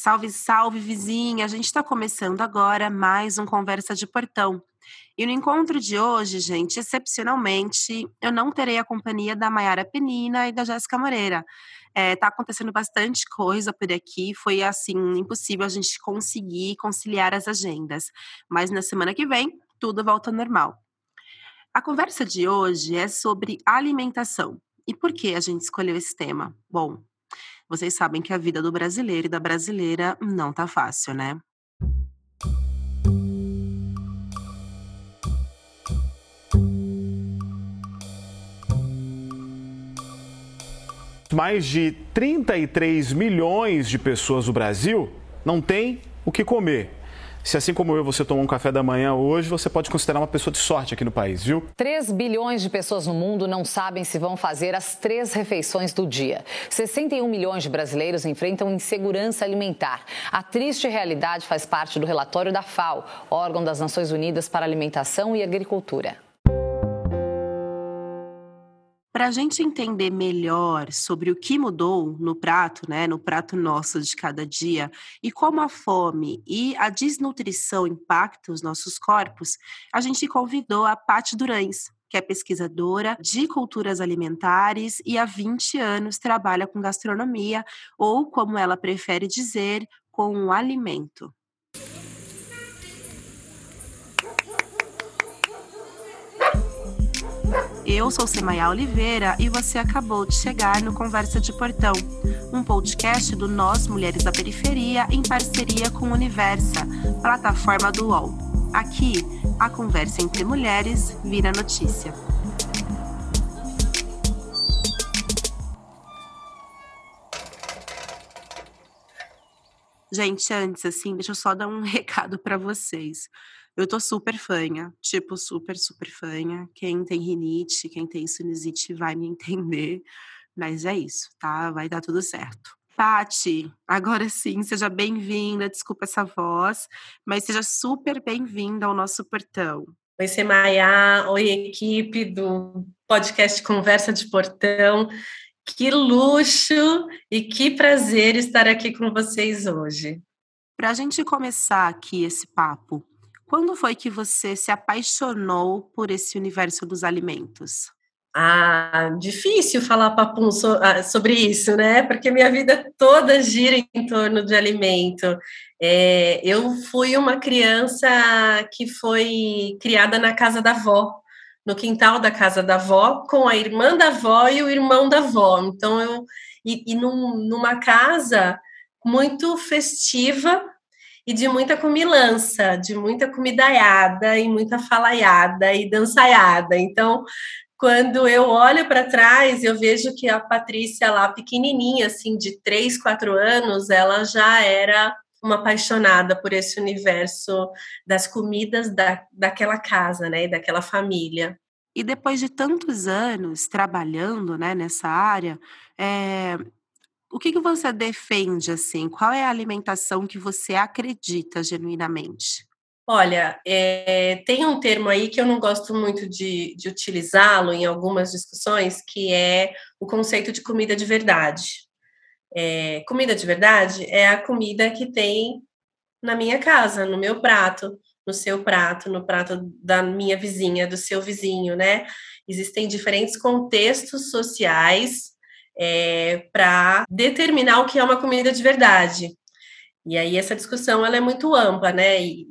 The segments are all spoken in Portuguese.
Salve, salve, vizinha! A gente está começando agora mais um Conversa de Portão. E no encontro de hoje, gente, excepcionalmente, eu não terei a companhia da Mayara Penina e da Jéssica Moreira. É, tá acontecendo bastante coisa por aqui, foi assim, impossível a gente conseguir conciliar as agendas. Mas na semana que vem, tudo volta ao normal. A conversa de hoje é sobre alimentação. E por que a gente escolheu esse tema? Bom, vocês sabem que a vida do brasileiro e da brasileira não tá fácil, né? Mais de 33 milhões de pessoas no Brasil não têm o que comer. Se assim como eu você tomou um café da manhã hoje, você pode considerar uma pessoa de sorte aqui no país, viu? 3 bilhões de pessoas no mundo não sabem se vão fazer as três refeições do dia. 61 milhões de brasileiros enfrentam insegurança alimentar. A triste realidade faz parte do relatório da FAO, órgão das Nações Unidas para Alimentação e Agricultura. Para a gente entender melhor sobre o que mudou no prato, né, no prato nosso de cada dia, e como a fome e a desnutrição impactam os nossos corpos, a gente convidou a Paty Durães, que é pesquisadora de culturas alimentares e há 20 anos trabalha com gastronomia, ou como ela prefere dizer, com o alimento. Eu sou Semaia Oliveira e você acabou de chegar no Conversa de Portão, um podcast do Nós Mulheres da Periferia em parceria com Universa, plataforma do UOL. Aqui, a conversa entre mulheres vira notícia. Gente, antes, assim, deixa eu só dar um recado para vocês. Eu tô super fanha, tipo, super, super fanha. Quem tem rinite, quem tem sinusite vai me entender. Mas é isso, tá? Vai dar tudo certo. Pati, agora sim, seja bem-vinda. Desculpa essa voz, mas seja super bem-vinda ao nosso portão. Oi, Semaia. Oi, equipe do podcast Conversa de Portão. Que luxo e que prazer estar aqui com vocês hoje. Para a gente começar aqui esse papo, quando foi que você se apaixonou por esse universo dos alimentos? Ah, difícil falar papum ah, sobre isso, né? Porque minha vida toda gira em torno de alimento. É, eu fui uma criança que foi criada na casa da avó, no quintal da casa da avó, com a irmã da avó e o irmão da avó. Então, eu. E, e num, numa casa muito festiva, e de muita comilança, de muita comidaiada e muita falaiada e dançaiada. Então, quando eu olho para trás, eu vejo que a Patrícia lá pequenininha, assim, de 3, 4 anos, ela já era uma apaixonada por esse universo das comidas da, daquela casa, né, daquela família. E depois de tantos anos trabalhando, né, nessa área, é, o que, que você defende, assim? Qual é a alimentação que você acredita genuinamente? Olha, é, tem um termo aí que eu não gosto muito de, de utilizá-lo em algumas discussões, que é o conceito de comida de verdade. É, comida de verdade é a comida que tem na minha casa, no meu prato, no seu prato, no prato da minha vizinha, do seu vizinho, né? Existem diferentes contextos sociais é, para determinar o que é uma comida de verdade. E aí essa discussão ela é muito ampla, né? E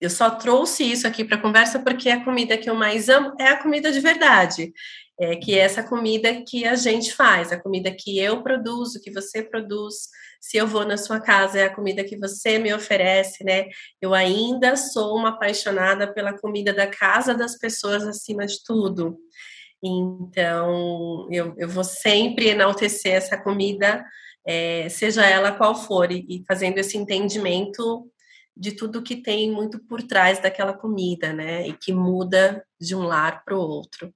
eu só trouxe isso aqui para a conversa porque a comida que eu mais amo é a comida de verdade. É, que é essa comida que a gente faz, a comida que eu produzo, que você produz. Se eu vou na sua casa, é a comida que você me oferece, né? Eu ainda sou uma apaixonada pela comida da casa das pessoas acima de tudo. Então, eu, eu vou sempre enaltecer essa comida, é, seja ela qual for, e, e fazendo esse entendimento de tudo que tem muito por trás daquela comida, né? E que muda de um lar para o outro.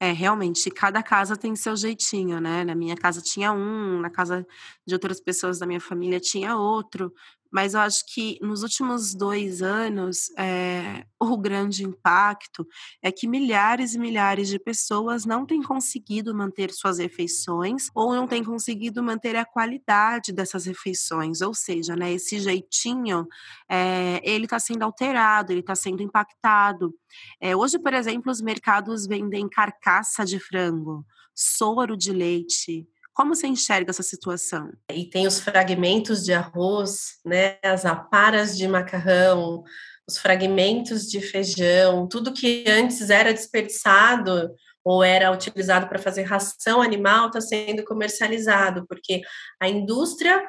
É, realmente, cada casa tem seu jeitinho, né? Na minha casa tinha um, na casa de outras pessoas da minha família tinha outro, mas eu acho que nos últimos dois anos, é, o grande impacto é que milhares e milhares de pessoas não têm conseguido manter suas refeições ou não têm conseguido manter a qualidade dessas refeições, ou seja, né, esse jeitinho, é, ele está sendo alterado, ele está sendo impactado. É, hoje, por exemplo, os mercados vendem carcaça de frango, soro de leite, como você enxerga essa situação? E tem os fragmentos de arroz, né, as aparas de macarrão, os fragmentos de feijão, tudo que antes era desperdiçado ou era utilizado para fazer ração animal está sendo comercializado, porque a indústria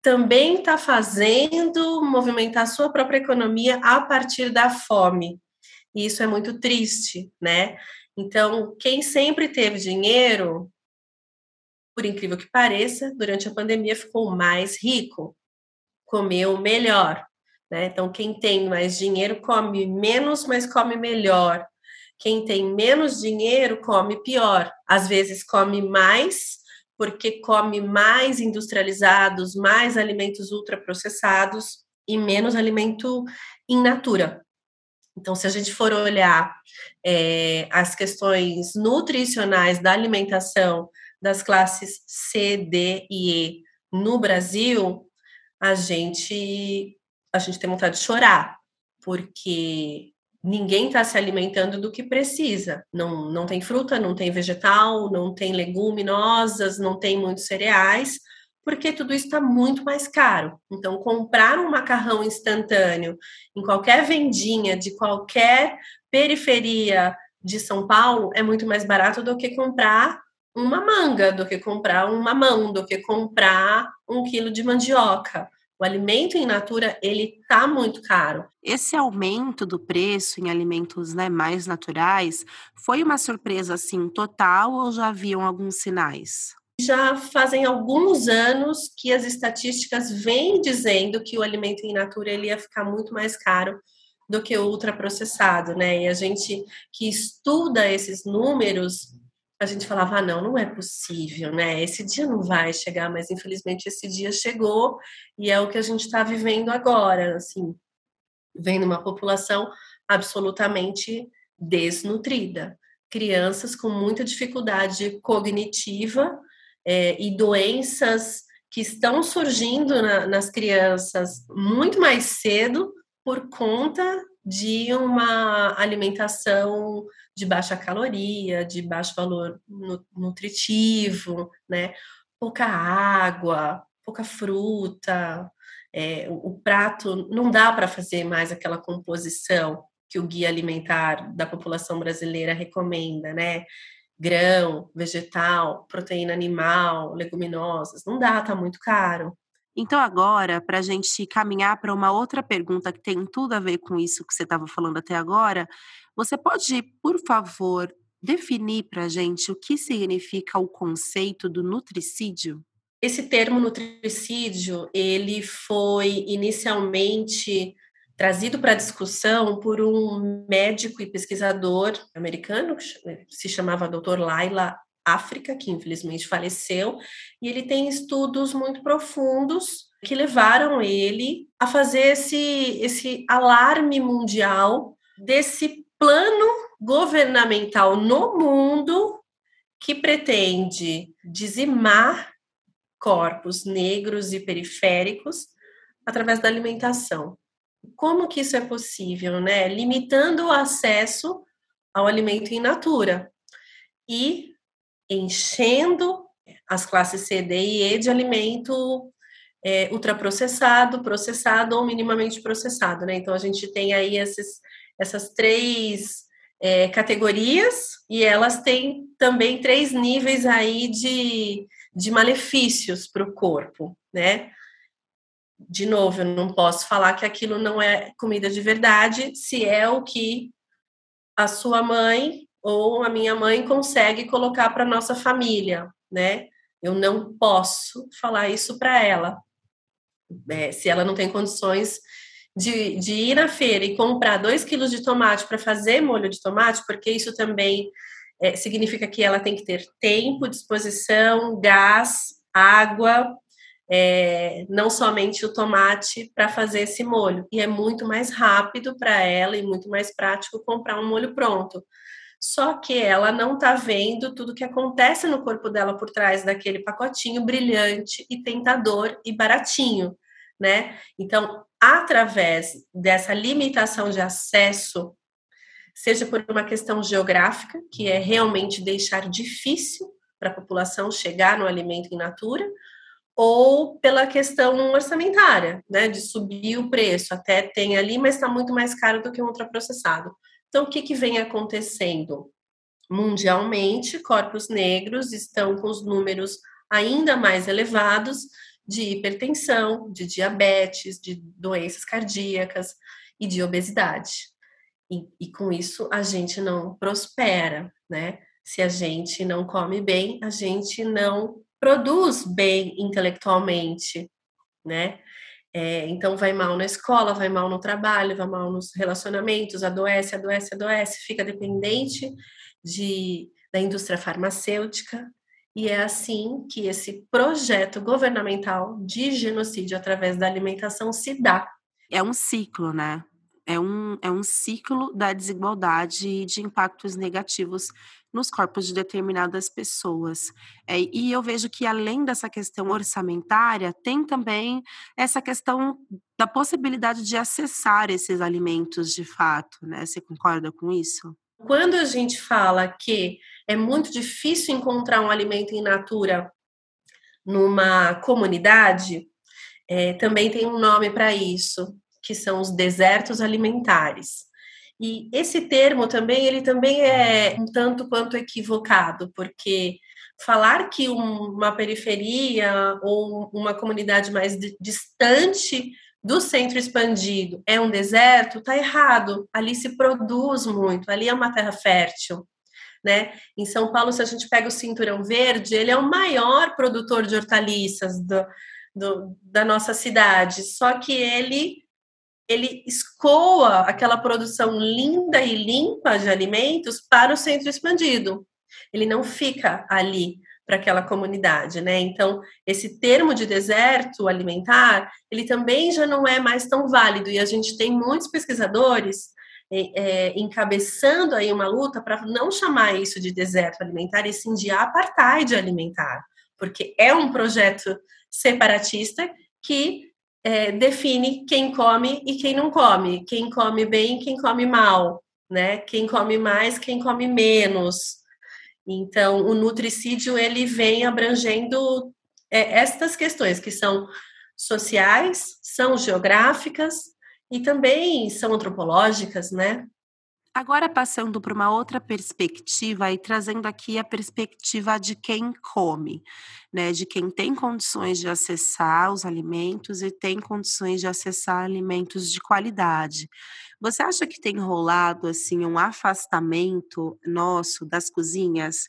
também está fazendo movimentar sua própria economia a partir da fome. E isso é muito triste, né? Então, quem sempre teve dinheiro por incrível que pareça, durante a pandemia ficou mais rico, comeu melhor. Né? Então, quem tem mais dinheiro come menos, mas come melhor. Quem tem menos dinheiro come pior. Às vezes come mais, porque come mais industrializados, mais alimentos ultraprocessados e menos alimento in natura. Então, se a gente for olhar é, as questões nutricionais da alimentação das classes C, D e E no Brasil, a gente a gente tem vontade de chorar, porque ninguém está se alimentando do que precisa. Não, não tem fruta, não tem vegetal, não tem leguminosas, não tem muitos cereais, porque tudo isso está muito mais caro. Então, comprar um macarrão instantâneo em qualquer vendinha de qualquer periferia de São Paulo é muito mais barato do que comprar uma manga do que comprar um mamão, do que comprar um quilo de mandioca. O alimento em natura, ele tá muito caro. Esse aumento do preço em alimentos né, mais naturais foi uma surpresa assim total ou já haviam alguns sinais? Já fazem alguns anos que as estatísticas vêm dizendo que o alimento em natura ele ia ficar muito mais caro do que o ultraprocessado, né? E a gente que estuda esses números a gente falava, ah, não, não é possível, né? Esse dia não vai chegar, mas infelizmente esse dia chegou e é o que a gente está vivendo agora, assim, vendo uma população absolutamente desnutrida, crianças com muita dificuldade cognitiva é, e doenças que estão surgindo na, nas crianças muito mais cedo por conta de uma alimentação de baixa caloria, de baixo valor nutritivo, né? Pouca água, pouca fruta, é, o, o prato não dá para fazer mais aquela composição que o guia alimentar da população brasileira recomenda, né? Grão, vegetal, proteína animal, leguminosas, não dá, tá muito caro. Então, agora, para a gente caminhar para uma outra pergunta que tem tudo a ver com isso que você estava falando até agora, você pode, por favor, definir para a gente o que significa o conceito do nutricídio? Esse termo nutricídio, ele foi inicialmente trazido para discussão por um médico e pesquisador americano, se chamava Dr. Laila África, que infelizmente faleceu, e ele tem estudos muito profundos que levaram ele a fazer esse, esse alarme mundial desse plano governamental no mundo que pretende dizimar corpos negros e periféricos através da alimentação. Como que isso é possível, né? Limitando o acesso ao alimento in natura e enchendo as classes C, D e E de alimento é, ultraprocessado, processado ou minimamente processado, né? Então a gente tem aí esses, essas três é, categorias e elas têm também três níveis aí de, de malefícios para o corpo, né? De novo, eu não posso falar que aquilo não é comida de verdade se é o que a sua mãe ou a minha mãe consegue colocar para nossa família, né? Eu não posso falar isso para ela. É, se ela não tem condições de, de ir na feira e comprar dois quilos de tomate para fazer molho de tomate, porque isso também é, significa que ela tem que ter tempo, disposição, gás, água, é, não somente o tomate para fazer esse molho. E é muito mais rápido para ela e muito mais prático comprar um molho pronto. Só que ela não está vendo tudo que acontece no corpo dela por trás daquele pacotinho brilhante e tentador e baratinho, né? Então, através dessa limitação de acesso, seja por uma questão geográfica, que é realmente deixar difícil para a população chegar no alimento in natura, ou pela questão orçamentária, né, de subir o preço, até tem ali, mas está muito mais caro do que um ultraprocessado. Então, o que, que vem acontecendo? Mundialmente, corpos negros estão com os números ainda mais elevados de hipertensão, de diabetes, de doenças cardíacas e de obesidade. E, e com isso a gente não prospera, né? Se a gente não come bem, a gente não produz bem intelectualmente, né? É, então vai mal na escola, vai mal no trabalho, vai mal nos relacionamentos, adoece, adoece, adoece, fica dependente de, da indústria farmacêutica. E é assim que esse projeto governamental de genocídio através da alimentação se dá. É um ciclo, né? É um, é um ciclo da desigualdade e de impactos negativos nos corpos de determinadas pessoas. É, e eu vejo que, além dessa questão orçamentária, tem também essa questão da possibilidade de acessar esses alimentos de fato, né? Você concorda com isso? Quando a gente fala que é muito difícil encontrar um alimento in natura numa comunidade, é, também tem um nome para isso, que são os desertos alimentares. E esse termo também, ele também é um tanto quanto equivocado, porque falar que uma periferia ou uma comunidade mais distante do centro expandido é um deserto, está errado. Ali se produz muito, ali é uma terra fértil. Né? Em São Paulo, se a gente pega o Cinturão Verde, ele é o maior produtor de hortaliças do, do, da nossa cidade, só que ele ele escoa aquela produção linda e limpa de alimentos para o centro expandido. Ele não fica ali para aquela comunidade, né? Então, esse termo de deserto alimentar, ele também já não é mais tão válido e a gente tem muitos pesquisadores é, é, encabeçando aí uma luta para não chamar isso de deserto alimentar e sim de apartheid alimentar, porque é um projeto separatista que é, define quem come e quem não come, quem come bem e quem come mal, né? Quem come mais, quem come menos. Então, o nutricídio ele vem abrangendo é, estas questões que são sociais, são geográficas e também são antropológicas, né? Agora, passando para uma outra perspectiva e trazendo aqui a perspectiva de quem come, né? De quem tem condições de acessar os alimentos e tem condições de acessar alimentos de qualidade. Você acha que tem rolado assim um afastamento nosso das cozinhas?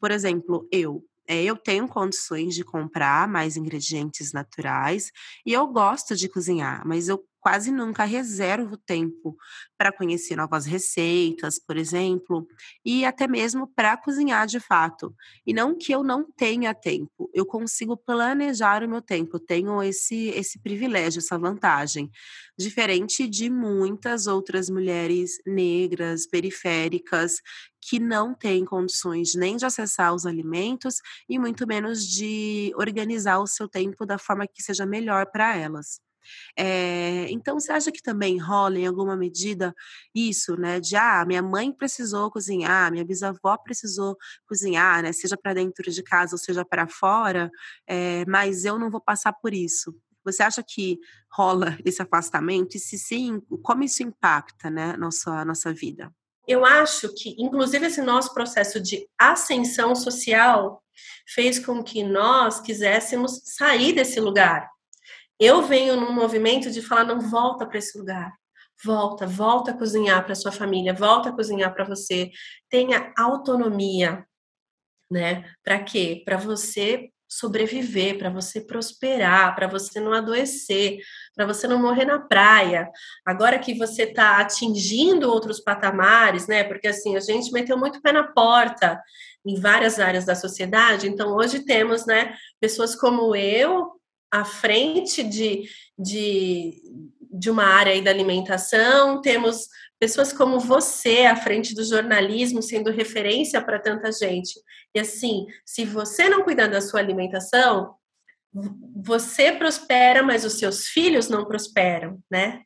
Por exemplo, eu, é, eu tenho condições de comprar mais ingredientes naturais e eu gosto de cozinhar, mas eu quase nunca reservo tempo para conhecer novas receitas, por exemplo, e até mesmo para cozinhar de fato. E não que eu não tenha tempo, eu consigo planejar o meu tempo, tenho esse, esse privilégio, essa vantagem. Diferente de muitas outras mulheres negras, periféricas, que não têm condições nem de acessar os alimentos e muito menos de organizar o seu tempo da forma que seja melhor para elas. É, então, você acha que também rola em alguma medida isso, né? De ah, minha mãe precisou cozinhar, minha bisavó precisou cozinhar, né? Seja para dentro de casa ou seja para fora, é, mas eu não vou passar por isso. Você acha que rola esse afastamento? E se sim, como isso impacta, né, nossa, nossa vida? Eu acho que, inclusive, esse nosso processo de ascensão social fez com que nós quiséssemos sair desse lugar eu venho num movimento de falar, não volta para esse lugar. Volta, volta a cozinhar para sua família, volta a cozinhar para você. Tenha autonomia, né? Para quê? Para você sobreviver, para você prosperar, para você não adoecer, para você não morrer na praia. Agora que você está atingindo outros patamares, né? Porque assim, a gente meteu muito pé na porta em várias áreas da sociedade, então hoje temos, né, pessoas como eu, à frente de, de, de uma área aí da alimentação, temos pessoas como você à frente do jornalismo, sendo referência para tanta gente. E assim, se você não cuidar da sua alimentação, você prospera, mas os seus filhos não prosperam, né?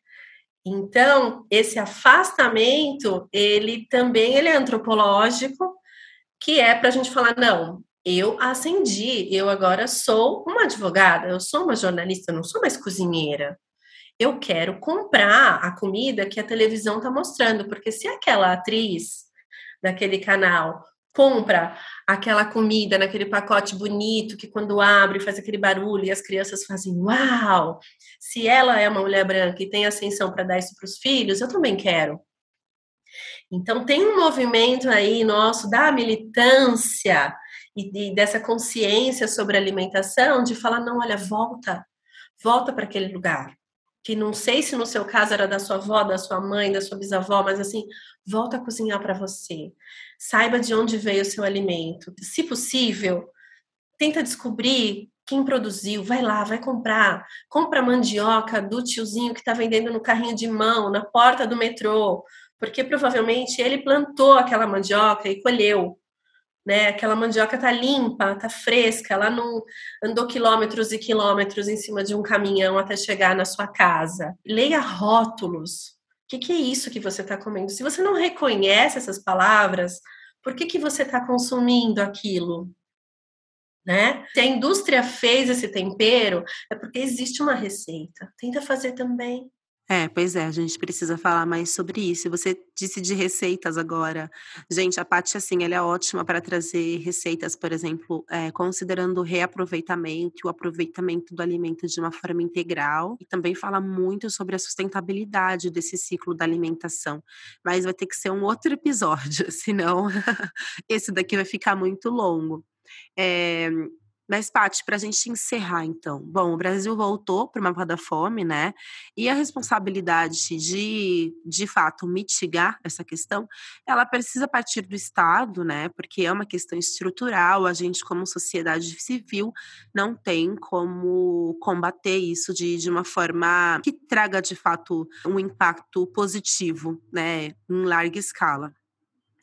Então, esse afastamento, ele também ele é antropológico, que é para a gente falar, não, eu ascendi, eu agora sou uma advogada, eu sou uma jornalista, eu não sou mais cozinheira. Eu quero comprar a comida que a televisão está mostrando, porque se aquela atriz daquele canal compra aquela comida naquele pacote bonito que quando abre faz aquele barulho e as crianças fazem uau. Se ela é uma mulher branca e tem ascensão para dar isso para os filhos, eu também quero. Então tem um movimento aí nosso da militância e, dessa consciência sobre alimentação de falar não, olha, volta, volta para aquele lugar que não sei se no seu caso era da sua avó, da sua mãe, da sua bisavó, mas assim, volta a cozinhar para você. Saiba de onde veio o seu alimento. Se possível, tenta descobrir quem produziu, vai lá, vai comprar. Compra mandioca do tiozinho que está vendendo no carrinho de mão, na porta do metrô, porque provavelmente ele plantou aquela mandioca e colheu né? Aquela mandioca tá limpa, tá fresca, ela não andou quilômetros e quilômetros em cima de um caminhão até chegar na sua casa. Leia rótulos. O que, que é isso que você está comendo? Se você não reconhece essas palavras, por que, que você está consumindo aquilo? Né? Se a indústria fez esse tempero, é porque existe uma receita. Tenta fazer também. É, pois é, a gente precisa falar mais sobre isso. Você disse de receitas agora. Gente, a Paty, assim, ela é ótima para trazer receitas, por exemplo, é, considerando o reaproveitamento o aproveitamento do alimento de uma forma integral. E também fala muito sobre a sustentabilidade desse ciclo da alimentação. Mas vai ter que ser um outro episódio, senão esse daqui vai ficar muito longo. É, mas, Paty, para a gente encerrar, então. Bom, o Brasil voltou para o mapa da fome, né? E a responsabilidade de, de fato, mitigar essa questão, ela precisa partir do Estado, né? Porque é uma questão estrutural. A gente, como sociedade civil, não tem como combater isso de, de uma forma que traga, de fato, um impacto positivo, né? Em larga escala.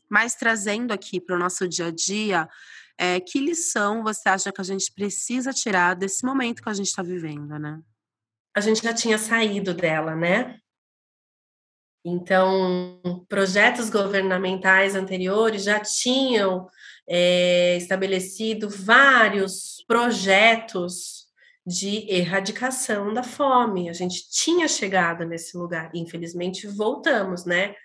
Mas trazendo aqui para o nosso dia a dia, é, que lição você acha que a gente precisa tirar desse momento que a gente está vivendo, né? A gente já tinha saído dela, né? Então, projetos governamentais anteriores já tinham é, estabelecido vários projetos de erradicação da fome. A gente tinha chegado nesse lugar. Infelizmente, voltamos, né?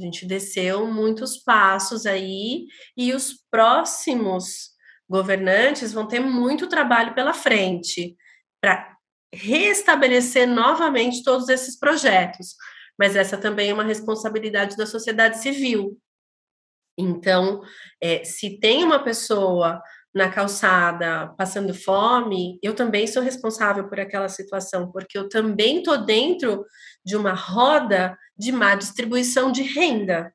A gente desceu muitos passos aí e os próximos governantes vão ter muito trabalho pela frente para restabelecer novamente todos esses projetos. Mas essa também é uma responsabilidade da sociedade civil. Então, é, se tem uma pessoa na calçada passando fome, eu também sou responsável por aquela situação, porque eu também estou dentro de uma roda de má distribuição de renda,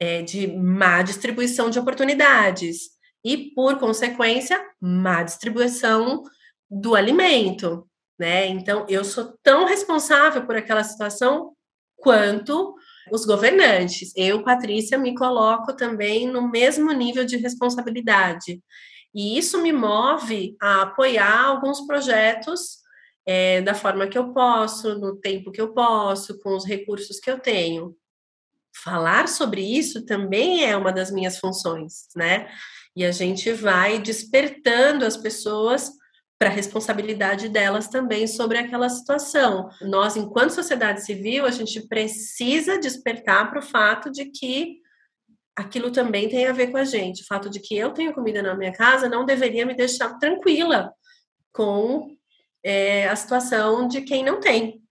é, de má distribuição de oportunidades e, por consequência, má distribuição do alimento, né? Então, eu sou tão responsável por aquela situação quanto os governantes. Eu, Patrícia, me coloco também no mesmo nível de responsabilidade. E isso me move a apoiar alguns projetos é, da forma que eu posso, no tempo que eu posso, com os recursos que eu tenho. Falar sobre isso também é uma das minhas funções, né? E a gente vai despertando as pessoas para a responsabilidade delas também sobre aquela situação. Nós, enquanto sociedade civil, a gente precisa despertar para o fato de que aquilo também tem a ver com a gente. O fato de que eu tenho comida na minha casa não deveria me deixar tranquila com é, a situação de quem não tem.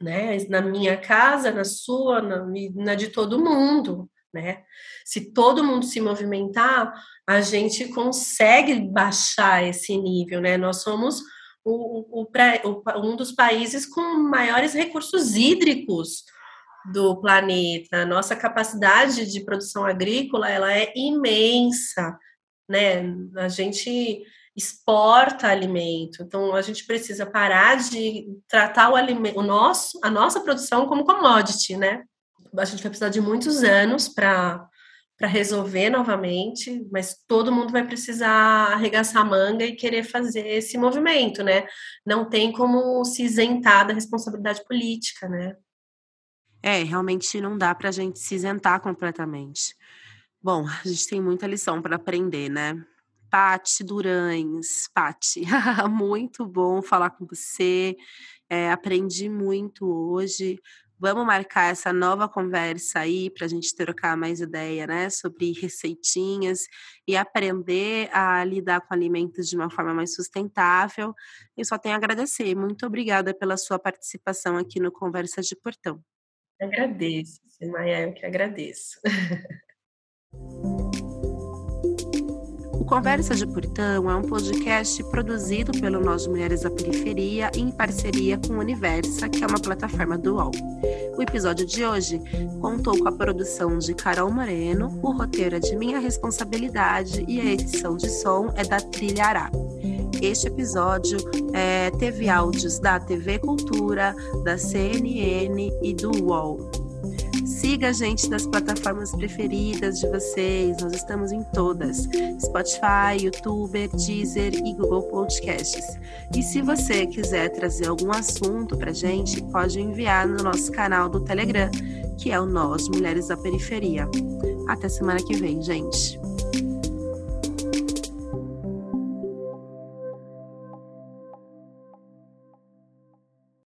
Né? Na minha casa, na sua, na, na de todo mundo. Né? Se todo mundo se movimentar, a gente consegue baixar esse nível. Né? Nós somos o, o, o, um dos países com maiores recursos hídricos do planeta. Nossa capacidade de produção agrícola ela é imensa, né? A gente exporta alimento. Então, a gente precisa parar de tratar o alimento, o nosso, a nossa produção como commodity, né? A gente vai precisar de muitos anos para para resolver novamente, mas todo mundo vai precisar arregaçar a manga e querer fazer esse movimento, né? Não tem como se isentar da responsabilidade política, né? É, realmente não dá para a gente se isentar completamente. Bom, a gente tem muita lição para aprender, né? Pati Durães, Pati, muito bom falar com você. É, aprendi muito hoje. Vamos marcar essa nova conversa aí para a gente trocar mais ideia, né? Sobre receitinhas e aprender a lidar com alimentos de uma forma mais sustentável. Eu só tenho a agradecer. Muito obrigada pela sua participação aqui no Conversa de Portão. Agradeço, Maia, eu que agradeço. Conversa de Portão é um podcast produzido pelo Nós Mulheres da Periferia em parceria com o Universa, que é uma plataforma do UOL. O episódio de hoje contou com a produção de Carol Moreno, o roteiro é de minha responsabilidade e a edição de som é da Trilha Ará. Este episódio é, teve áudios da TV Cultura, da CNN e do UOL. Siga a gente nas plataformas preferidas de vocês, nós estamos em todas: Spotify, YouTube, Deezer e Google Podcasts. E se você quiser trazer algum assunto para gente, pode enviar no nosso canal do Telegram, que é o Nós Mulheres da Periferia. Até semana que vem, gente.